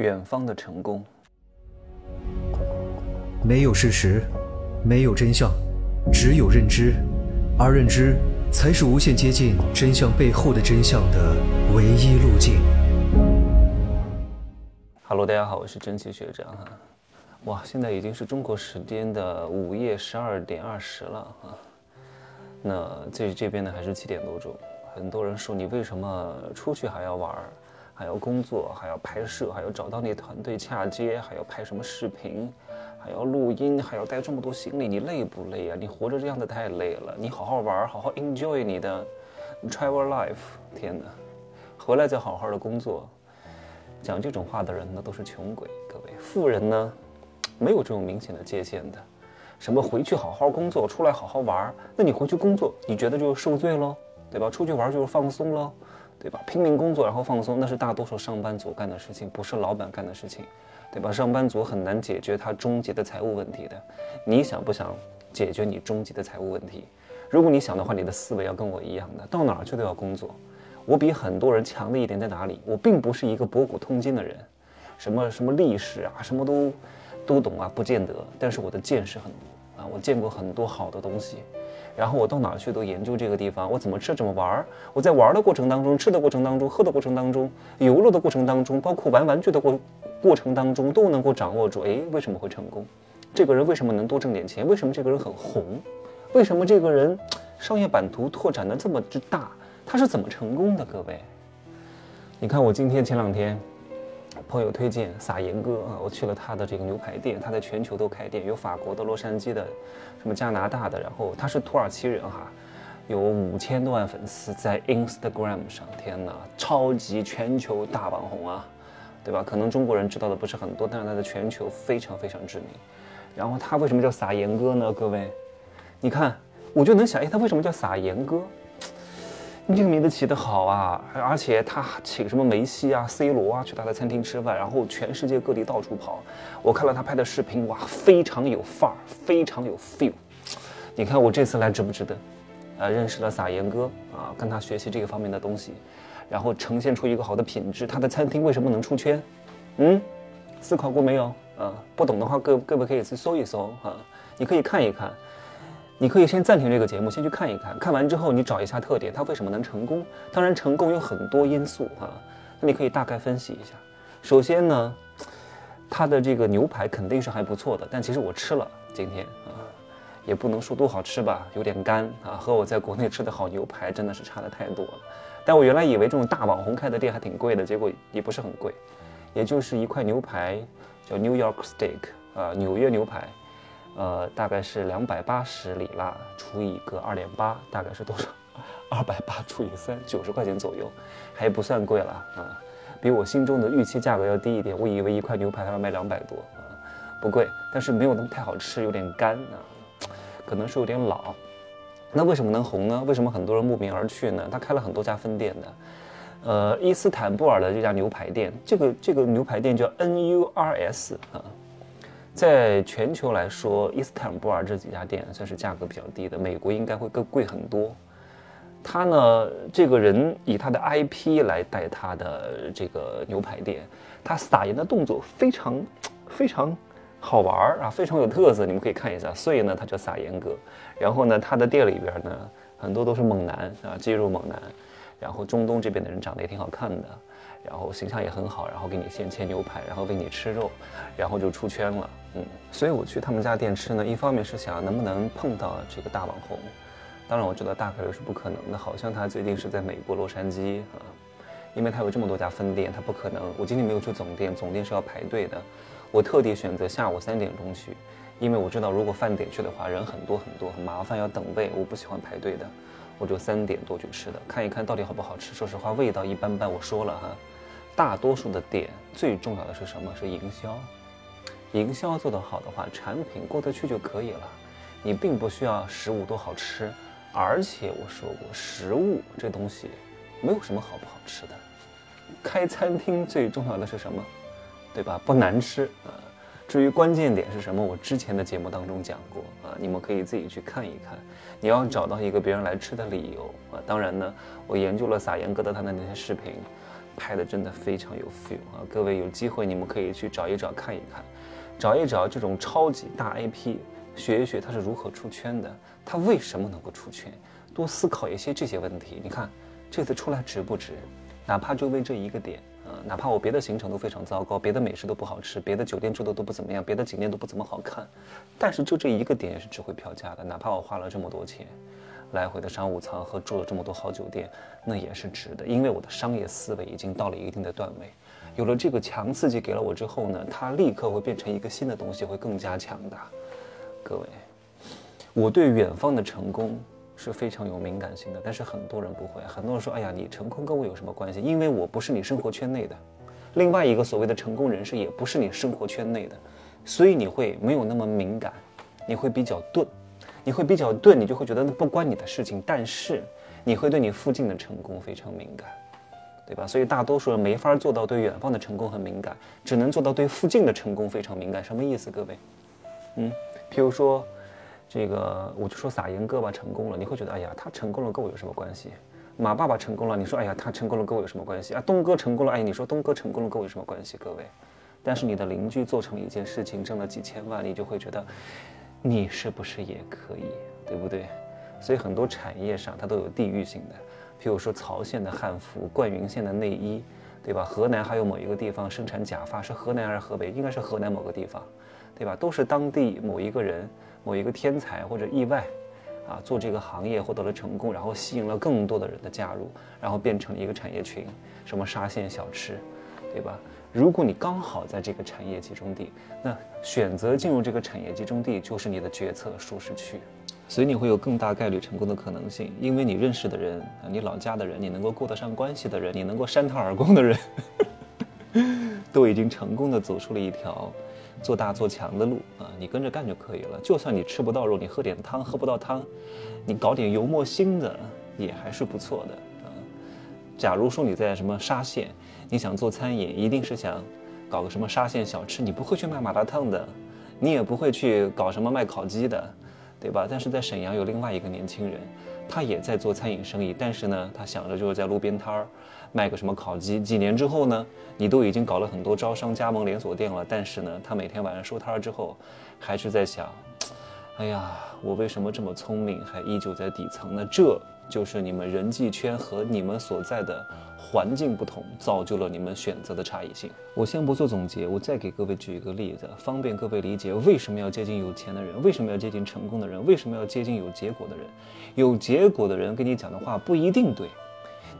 远方的成功。没有事实，没有真相，只有认知，而认知才是无限接近真相背后的真相的唯一路径。Hello，大家好，我是蒸汽学长哈。哇，现在已经是中国时间的午夜十二点二十了啊。那这这边呢还是七点多钟。很多人说你为什么出去还要玩，还要工作，还要拍摄，还要找到那团队洽接，还要拍什么视频，还要录音，还要带这么多行李，你累不累啊？你活着这样的太累了。你好好玩，好好 enjoy 你的 travel life。天哪，回来再好好的工作。讲这种话的人呢都是穷鬼，各位富人呢没有这种明显的界限的。什么回去好好工作，出来好好玩？那你回去工作，你觉得就受罪喽？对吧？出去玩就是放松喽，对吧？拼命工作然后放松，那是大多数上班族干的事情，不是老板干的事情，对吧？上班族很难解决他终极的财务问题的。你想不想解决你终极的财务问题？如果你想的话，你的思维要跟我一样的，到哪儿去都要工作。我比很多人强的一点在哪里？我并不是一个博古通今的人，什么什么历史啊，什么都都懂啊，不见得。但是我的见识很多啊，我见过很多好的东西。然后我到哪去都研究这个地方，我怎么吃怎么玩儿。我在玩的过程当中，吃的过程当中，喝的过程当中，游乐的过程当中，包括玩玩具的过过程当中，都能够掌握住。哎，为什么会成功？这个人为什么能多挣点钱？为什么这个人很红？为什么这个人商业版图拓展的这么之大？他是怎么成功的？各位，你看我今天前两天。朋友推荐撒盐哥啊，我去了他的这个牛排店，他在全球都开店，有法国的、洛杉矶的，什么加拿大的，然后他是土耳其人哈，有五千多万粉丝在 Instagram 上，天哪，超级全球大网红啊，对吧？可能中国人知道的不是很多，但是他在全球非常非常知名。然后他为什么叫撒盐哥呢？各位，你看，我就能想，哎，他为什么叫撒盐哥？这个名字起得好啊！而且他请什么梅西啊、C 罗啊去他的餐厅吃饭，然后全世界各地到处跑。我看了他拍的视频，哇，非常有范儿，非常有 feel。你看我这次来值不值得？呃，认识了撒盐哥啊，跟他学习这个方面的东西，然后呈现出一个好的品质。他的餐厅为什么能出圈？嗯，思考过没有？啊，不懂的话，各各位可以去搜一搜啊，你可以看一看。你可以先暂停这个节目，先去看一看。看完之后，你找一下特点，它为什么能成功？当然，成功有很多因素啊。那你可以大概分析一下。首先呢，它的这个牛排肯定是还不错的，但其实我吃了今天啊，也不能说多好吃吧，有点干啊，和我在国内吃的好牛排真的是差的太多了。但我原来以为这种大网红开的店还挺贵的，结果也不是很贵，也就是一块牛排叫 New York Steak 啊，纽约牛排。呃，大概是两百八十里拉除以个二点八，大概是多少？二百八除以三，九十块钱左右，还不算贵了啊，比我心中的预期价格要低一点。我以为一块牛排还要卖两百多啊，不贵，但是没有那么太好吃，有点干啊，可能是有点老。那为什么能红呢？为什么很多人慕名而去呢？他开了很多家分店的，呃，伊斯坦布尔的这家牛排店，这个这个牛排店叫 N U R S 啊。在全球来说，伊斯坦布尔这几家店算是价格比较低的，美国应该会更贵很多。他呢，这个人以他的 IP 来带他的这个牛排店，他撒盐的动作非常非常好玩儿啊，非常有特色，你们可以看一下。所以呢，他叫撒盐哥。然后呢，他的店里边呢，很多都是猛男啊，肌肉猛男。然后中东这边的人长得也挺好看的。然后形象也很好，然后给你现切牛排，然后喂你吃肉，然后就出圈了。嗯，所以我去他们家店吃呢，一方面是想能不能碰到这个大网红，当然我知道大概率是不可能的。好像他最近是在美国洛杉矶啊，因为他有这么多家分店，他不可能。我今天没有去总店，总店是要排队的。我特地选择下午三点钟去，因为我知道如果饭点去的话，人很多很多，很麻烦，要等位，我不喜欢排队的。我就三点多去吃的，看一看到底好不好吃。说实话，味道一般般。我说了哈。大多数的店最重要的是什么？是营销。营销做得好的话，产品过得去就可以了。你并不需要食物多好吃，而且我说过，食物这东西没有什么好不好吃的。开餐厅最重要的是什么？对吧？不难吃啊。至于关键点是什么，我之前的节目当中讲过啊，你们可以自己去看一看。你要找到一个别人来吃的理由啊。当然呢，我研究了撒盐哥的他的那些视频。拍的真的非常有 feel 啊！各位有机会你们可以去找一找看一看，找一找这种超级大 IP，学一学它是如何出圈的，它为什么能够出圈，多思考一些这些问题。你看这次出来值不值？哪怕就为这一个点，呃，哪怕我别的行程都非常糟糕，别的美食都不好吃，别的酒店住的都不怎么样，别的景点都不怎么好看，但是就这一个点也是值回票价的。哪怕我花了这么多钱，来回的商务舱和住了这么多好酒店，那也是值的，因为我的商业思维已经到了一定的段位。有了这个强刺激给了我之后呢，它立刻会变成一个新的东西，会更加强大。各位，我对远方的成功。是非常有敏感性的，但是很多人不会。很多人说：“哎呀，你成功跟我有什么关系？因为我不是你生活圈内的。”另外一个所谓的成功人士也不是你生活圈内的，所以你会没有那么敏感，你会比较钝，你会比较钝，你就会觉得那不关你的事情。但是你会对你附近的成功非常敏感，对吧？所以大多数人没法做到对远方的成功很敏感，只能做到对附近的成功非常敏感。什么意思，各位？嗯，譬如说。这个我就说撒盐哥吧，成功了，你会觉得哎呀，他成功了跟我有什么关系？马爸爸成功了，你说哎呀，他成功了跟我有什么关系啊？东哥成功了，哎，你说东哥成功了跟我有什么关系？各位，但是你的邻居做成一件事情，挣了几千万，你就会觉得，你是不是也可以，对不对？所以很多产业上它都有地域性的，譬如说曹县的汉服，灌云县的内衣，对吧？河南还有某一个地方生产假发，是河南还是河北？应该是河南某个地方，对吧？都是当地某一个人。某一个天才或者意外，啊，做这个行业获得了成功，然后吸引了更多的人的加入，然后变成一个产业群，什么沙县小吃，对吧？如果你刚好在这个产业集中地，那选择进入这个产业集中地就是你的决策舒适区，所以你会有更大概率成功的可能性，因为你认识的人，你老家的人，你能够过得上关系的人，你能够扇他耳光的人，都已经成功的走出了一条。做大做强的路啊，你跟着干就可以了。就算你吃不到肉，你喝点汤；喝不到汤，你搞点油墨腥的也还是不错的啊。假如说你在什么沙县，你想做餐饮，一定是想搞个什么沙县小吃，你不会去卖麻辣烫的，你也不会去搞什么卖烤鸡的，对吧？但是在沈阳有另外一个年轻人，他也在做餐饮生意，但是呢，他想着就是在路边摊儿。卖个什么烤鸡？几年之后呢？你都已经搞了很多招商加盟连锁店了，但是呢，他每天晚上收摊儿之后，还是在想：哎呀，我为什么这么聪明，还依旧在底层呢？这就是你们人际圈和你们所在的环境不同，造就了你们选择的差异性。我先不做总结，我再给各位举一个例子，方便各位理解为什么要接近有钱的人，为什么要接近成功的人，为什么要接近有结果的人。有结果的人跟你讲的话不一定对。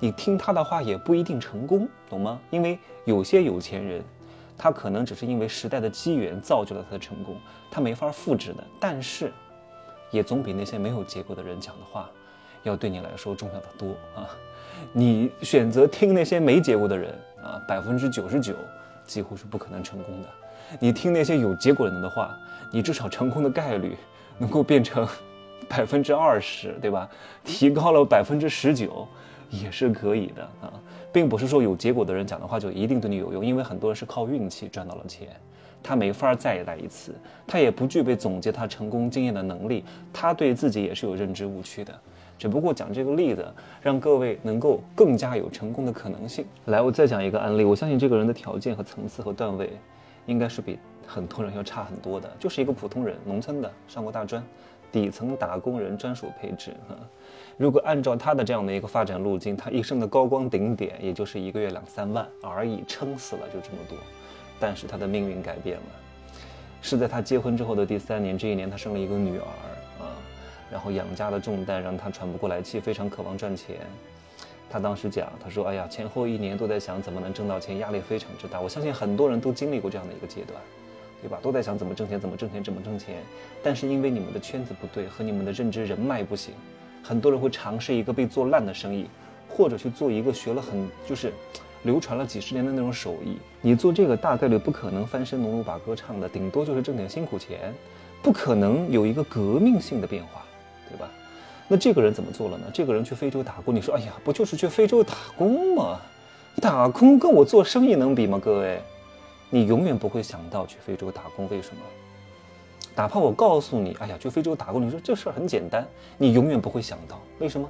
你听他的话也不一定成功，懂吗？因为有些有钱人，他可能只是因为时代的机缘造就了他的成功，他没法复制的。但是，也总比那些没有结果的人讲的话，要对你来说重要的多啊！你选择听那些没结果的人啊，百分之九十九几乎是不可能成功的。你听那些有结果人的话，你至少成功的概率能够变成百分之二十，对吧？提高了百分之十九。也是可以的啊，并不是说有结果的人讲的话就一定对你有用，因为很多人是靠运气赚到了钱，他没法再来一次，他也不具备总结他成功经验的能力，他对自己也是有认知误区的。只不过讲这个例子，让各位能够更加有成功的可能性。来，我再讲一个案例，我相信这个人的条件和层次和段位，应该是比很多人要差很多的，就是一个普通人，农村的，上过大专，底层打工人专属配置哈。如果按照他的这样的一个发展路径，他一生的高光顶点也就是一个月两三万而已，撑死了就这么多。但是他的命运改变了，是在他结婚之后的第三年，这一年他生了一个女儿啊，然后养家的重担让他喘不过来气，非常渴望赚钱。他当时讲，他说：“哎呀，前后一年都在想怎么能挣到钱，压力非常之大。我相信很多人都经历过这样的一个阶段，对吧？都在想怎么挣钱，怎么挣钱，怎么挣钱。但是因为你们的圈子不对，和你们的认知人脉不行。”很多人会尝试一个被做烂的生意，或者去做一个学了很就是流传了几十年的那种手艺。你做这个大概率不可能翻身农奴把歌唱的，顶多就是挣点辛苦钱，不可能有一个革命性的变化，对吧？那这个人怎么做了呢？这个人去非洲打工，你说，哎呀，不就是去非洲打工吗？打工跟我做生意能比吗？各位，你永远不会想到去非洲打工，为什么？哪怕我告诉你，哎呀，去非洲打工，你说这事儿很简单，你永远不会想到，为什么？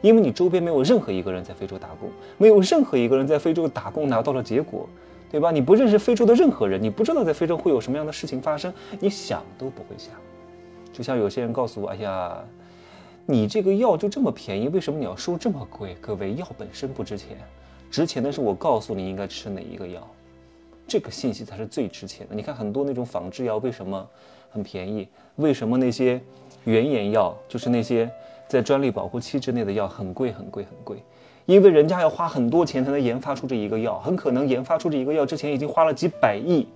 因为你周边没有任何一个人在非洲打工，没有任何一个人在非洲打工拿到了结果，对吧？你不认识非洲的任何人，你不知道在非洲会有什么样的事情发生，你想都不会想。就像有些人告诉我，哎呀，你这个药就这么便宜，为什么你要收这么贵？各位，药本身不值钱，值钱的是我告诉你应该吃哪一个药，这个信息才是最值钱的。你看很多那种仿制药为什么很便宜？为什么那些原研药就是那些？在专利保护期之内的药很贵很贵很贵，因为人家要花很多钱才能研发出这一个药，很可能研发出这一个药之前已经花了几百亿，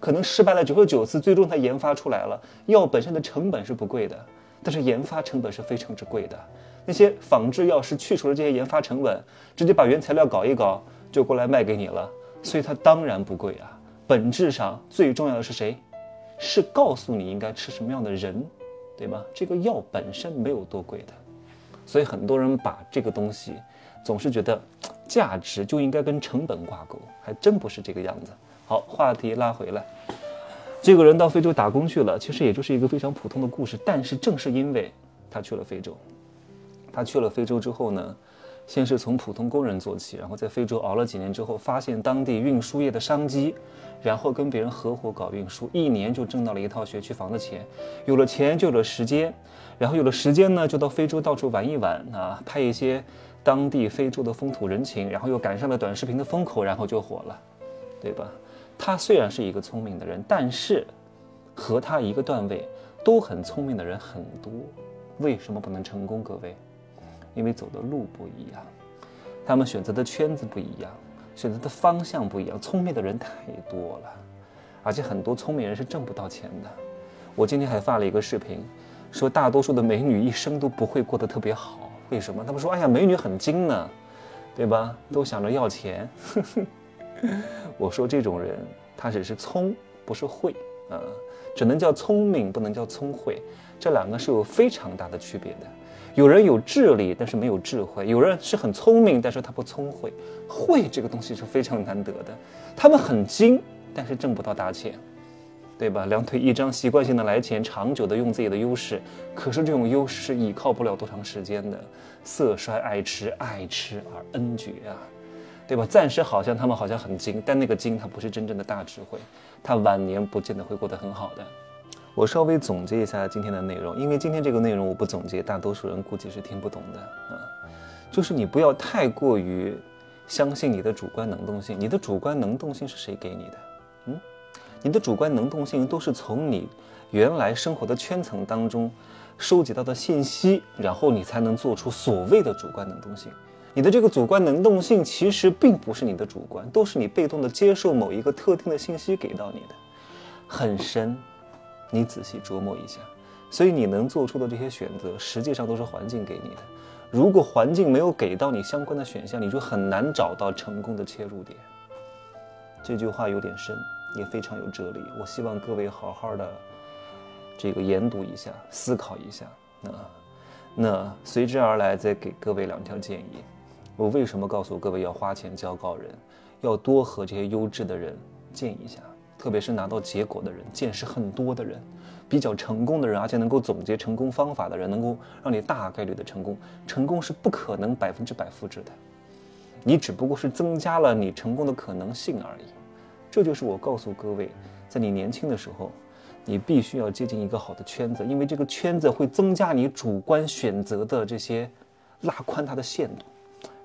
可能失败了九十九次，最终才研发出来了。药本身的成本是不贵的，但是研发成本是非常之贵的。那些仿制药是去除了这些研发成本，直接把原材料搞一搞就过来卖给你了，所以它当然不贵啊。本质上最重要的是谁？是告诉你应该吃什么样的人。对吧？这个药本身没有多贵的，所以很多人把这个东西总是觉得价值就应该跟成本挂钩，还真不是这个样子。好，话题拉回来，这个人到非洲打工去了，其实也就是一个非常普通的故事。但是正是因为他去了非洲，他去了非洲之后呢？先是从普通工人做起，然后在非洲熬了几年之后，发现当地运输业的商机，然后跟别人合伙搞运输，一年就挣到了一套学区房的钱。有了钱就有了时间，然后有了时间呢，就到非洲到处玩一玩啊，拍一些当地非洲的风土人情，然后又赶上了短视频的风口，然后就火了，对吧？他虽然是一个聪明的人，但是和他一个段位都很聪明的人很多，为什么不能成功？各位？因为走的路不一样，他们选择的圈子不一样，选择的方向不一样。聪明的人太多了，而且很多聪明人是挣不到钱的。我今天还发了一个视频，说大多数的美女一生都不会过得特别好。为什么？他们说：“哎呀，美女很精呢，对吧？都想着要钱。”我说这种人他只是聪，不是慧啊，只能叫聪明，不能叫聪慧。这两个是有非常大的区别的。有人有智力，但是没有智慧；有人是很聪明，但是他不聪慧。慧这个东西是非常难得的。他们很精，但是挣不到大钱，对吧？两腿一张，习惯性的来钱，长久的用自己的优势。可是这种优势是依靠不了多长时间的。色衰爱弛，爱吃而恩绝啊，对吧？暂时好像他们好像很精，但那个精它不是真正的大智慧，他晚年不见得会过得很好的。我稍微总结一下今天的内容，因为今天这个内容我不总结，大多数人估计是听不懂的啊。就是你不要太过于相信你的主观能动性，你的主观能动性是谁给你的？嗯，你的主观能动性都是从你原来生活的圈层当中收集到的信息，然后你才能做出所谓的主观能动性。你的这个主观能动性其实并不是你的主观，都是你被动的接受某一个特定的信息给到你的，很深。你仔细琢磨一下，所以你能做出的这些选择，实际上都是环境给你的。如果环境没有给到你相关的选项，你就很难找到成功的切入点。这句话有点深，也非常有哲理。我希望各位好好的这个研读一下，思考一下。那那随之而来，再给各位两条建议。我为什么告诉各位要花钱教高人，要多和这些优质的人见一下？特别是拿到结果的人，见识很多的人，比较成功的人，而且能够总结成功方法的人，能够让你大概率的成功。成功是不可能百分之百复制的，你只不过是增加了你成功的可能性而已。这就是我告诉各位，在你年轻的时候，你必须要接近一个好的圈子，因为这个圈子会增加你主观选择的这些，拉宽它的限度。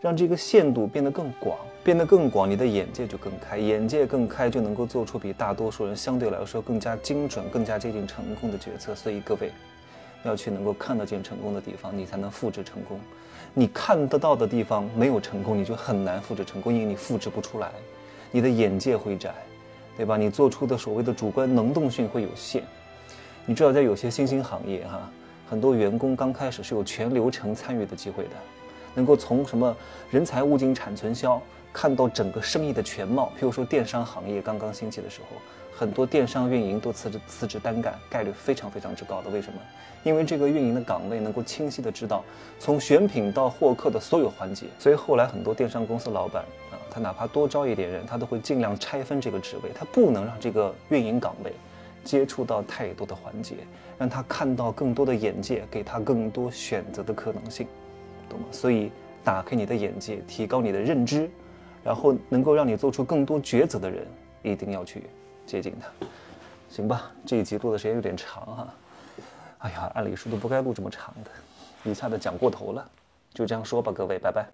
让这个限度变得更广，变得更广，你的眼界就更开，眼界更开，就能够做出比大多数人相对来说更加精准、更加接近成功的决策。所以各位，要去能够看得见成功的地方，你才能复制成功。你看得到的地方没有成功，你就很难复制成功，因为你复制不出来，你的眼界会窄，对吧？你做出的所谓的主观能动性会有限。你知道，在有些新兴行业哈，很多员工刚开始是有全流程参与的机会的。能够从什么人才、物进、产存销看到整个生意的全貌。譬如说电商行业刚刚兴起的时候，很多电商运营都辞职辞职单干，概率非常非常之高的。为什么？因为这个运营的岗位能够清晰的知道从选品到获客的所有环节。所以后来很多电商公司老板啊，他哪怕多招一点人，他都会尽量拆分这个职位，他不能让这个运营岗位接触到太多的环节，让他看到更多的眼界，给他更多选择的可能性。懂吗？所以打开你的眼界，提高你的认知，然后能够让你做出更多抉择的人，一定要去接近他，行吧？这一集录的时间有点长哈，哎呀，按理说都不该录这么长的，一下子讲过头了，就这样说吧，各位，拜拜。